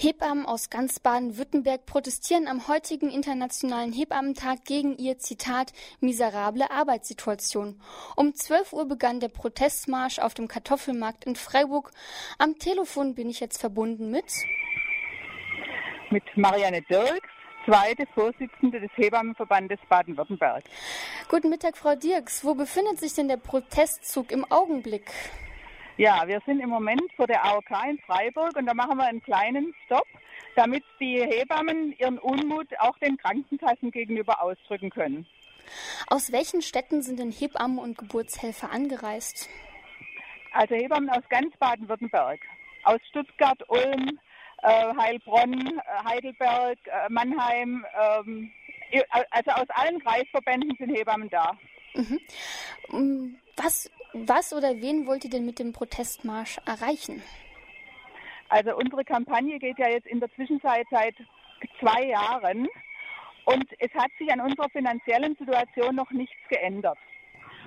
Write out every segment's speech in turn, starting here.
Hebammen aus ganz Baden-Württemberg protestieren am heutigen Internationalen Hebammentag gegen ihr Zitat miserable Arbeitssituation. Um 12 Uhr begann der Protestmarsch auf dem Kartoffelmarkt in Freiburg. Am Telefon bin ich jetzt verbunden mit mit Marianne Dirks, zweite Vorsitzende des Hebammenverbandes Baden-Württemberg. Guten Mittag, Frau Dirks. Wo befindet sich denn der Protestzug im Augenblick? Ja, wir sind im Moment vor der AOK in Freiburg und da machen wir einen kleinen Stopp, damit die Hebammen ihren Unmut auch den Krankenkassen gegenüber ausdrücken können. Aus welchen Städten sind denn Hebammen und Geburtshelfer angereist? Also Hebammen aus ganz Baden-Württemberg, aus Stuttgart, Ulm, äh, Heilbronn, äh, Heidelberg, äh, Mannheim. Ähm, also aus allen Kreisverbänden sind Hebammen da. Mhm. Mm, was, was oder wen wollt ihr denn mit dem Protestmarsch erreichen? Also unsere Kampagne geht ja jetzt in der Zwischenzeit seit zwei Jahren und es hat sich an unserer finanziellen Situation noch nichts geändert.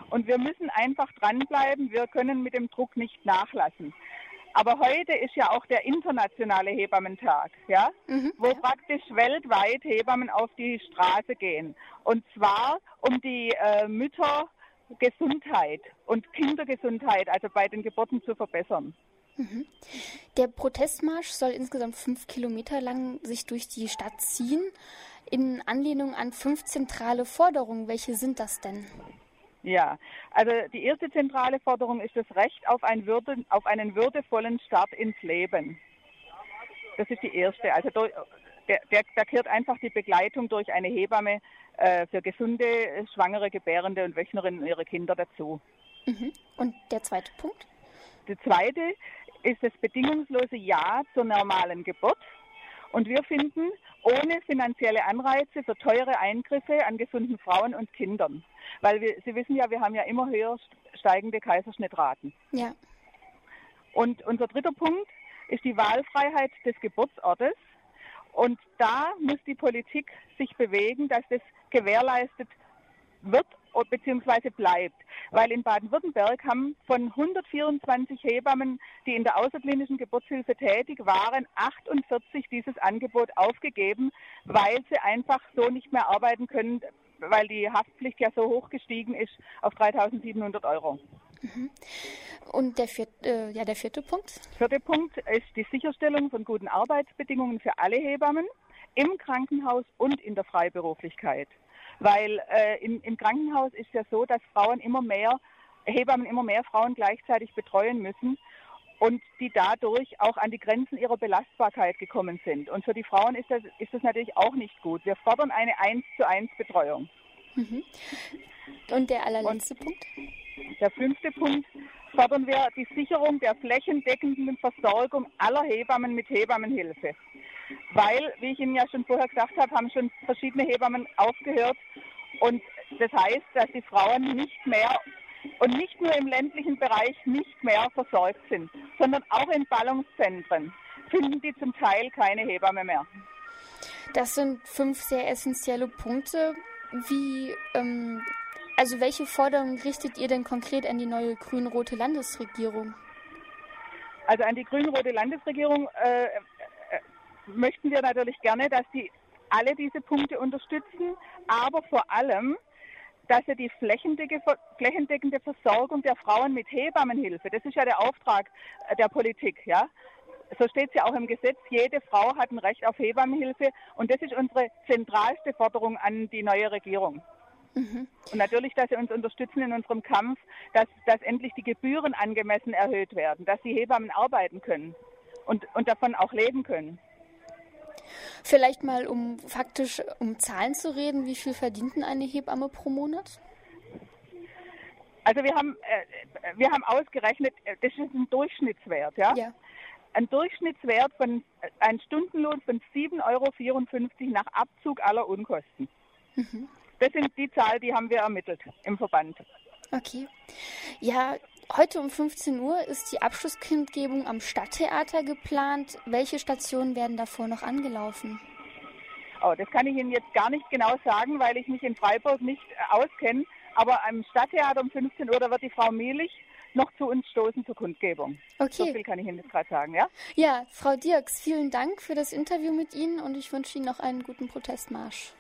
Und wir müssen einfach dranbleiben. Wir können mit dem Druck nicht nachlassen. Aber heute ist ja auch der internationale Hebammentag, ja, mhm, wo praktisch weltweit Hebammen auf die Straße gehen. Und zwar um die äh, Müttergesundheit und Kindergesundheit, also bei den Geburten zu verbessern. Mhm. Der Protestmarsch soll insgesamt fünf Kilometer lang sich durch die Stadt ziehen, in Anlehnung an fünf zentrale Forderungen. Welche sind das denn? Ja, also die erste zentrale Forderung ist das Recht auf, ein Würde, auf einen würdevollen Start ins Leben. Das ist die erste. Also der, da gehört einfach die Begleitung durch eine Hebamme äh, für gesunde, schwangere, gebärende und Wöchnerinnen und ihre Kinder dazu. Mhm. Und der zweite Punkt? Der zweite ist das bedingungslose Ja zur normalen Geburt. Und wir finden, ohne finanzielle Anreize für teure Eingriffe an gesunden Frauen und Kindern. Weil wir, Sie wissen ja, wir haben ja immer höher steigende Kaiserschnittraten. Ja. Und unser dritter Punkt ist die Wahlfreiheit des Geburtsortes. Und da muss die Politik sich bewegen, dass das gewährleistet wird bzw. bleibt. Weil in Baden-Württemberg haben von 124 Hebammen, die in der außerklinischen Geburtshilfe tätig waren, 48 dieses Angebot aufgegeben, weil sie einfach so nicht mehr arbeiten können, weil die Haftpflicht ja so hoch gestiegen ist auf 3.700 Euro. Mhm. Und der vierte, äh, ja, der vierte Punkt? Vierte Punkt ist die Sicherstellung von guten Arbeitsbedingungen für alle Hebammen im Krankenhaus und in der Freiberuflichkeit. Weil äh, im, im Krankenhaus ist ja so, dass Frauen immer mehr, Hebammen immer mehr Frauen gleichzeitig betreuen müssen und die dadurch auch an die Grenzen ihrer Belastbarkeit gekommen sind. Und für die Frauen ist das, ist das natürlich auch nicht gut. Wir fordern eine 1 zu 1 Betreuung. Mhm. Und der allerletzte und Punkt? Der fünfte Punkt fordern wir die Sicherung der flächendeckenden Versorgung aller Hebammen mit Hebammenhilfe weil, wie ich Ihnen ja schon vorher gesagt habe, haben schon verschiedene Hebammen aufgehört. Und das heißt, dass die Frauen nicht mehr und nicht nur im ländlichen Bereich nicht mehr versorgt sind, sondern auch in Ballungszentren finden die zum Teil keine Hebamme mehr. Das sind fünf sehr essentielle Punkte. Wie, ähm, also welche Forderungen richtet ihr denn konkret an die neue grün-rote Landesregierung? Also an die grün-rote Landesregierung äh, möchten wir natürlich gerne, dass sie alle diese Punkte unterstützen, aber vor allem, dass sie die flächendeckende Versorgung der Frauen mit Hebammenhilfe, das ist ja der Auftrag äh, der Politik, ja. So steht es ja auch im Gesetz, jede Frau hat ein Recht auf Hebammenhilfe und das ist unsere zentralste Forderung an die neue Regierung. Mhm. Und natürlich, dass sie uns unterstützen in unserem Kampf, dass, dass endlich die Gebühren angemessen erhöht werden, dass die Hebammen arbeiten können und, und davon auch leben können. Vielleicht mal, um faktisch um Zahlen zu reden, wie viel verdient denn eine Hebamme pro Monat? Also wir haben, äh, wir haben ausgerechnet, äh, das ist ein Durchschnittswert, ja? ja. Ein Durchschnittswert von äh, ein Stundenlohn von 7,54 Euro nach Abzug aller Unkosten. Mhm. Das sind die Zahlen, die haben wir ermittelt im Verband. Okay. Ja, heute um 15 Uhr ist die Abschlusskundgebung am Stadttheater geplant. Welche Stationen werden davor noch angelaufen? Oh, das kann ich Ihnen jetzt gar nicht genau sagen, weil ich mich in Freiburg nicht äh, auskenne. Aber am Stadttheater um 15 Uhr, da wird die Frau Mielich noch zu uns stoßen zur Kundgebung. Okay. So viel kann ich Ihnen jetzt gerade sagen, ja? Ja, Frau Dirks, vielen Dank für das Interview mit Ihnen und ich wünsche Ihnen noch einen guten Protestmarsch.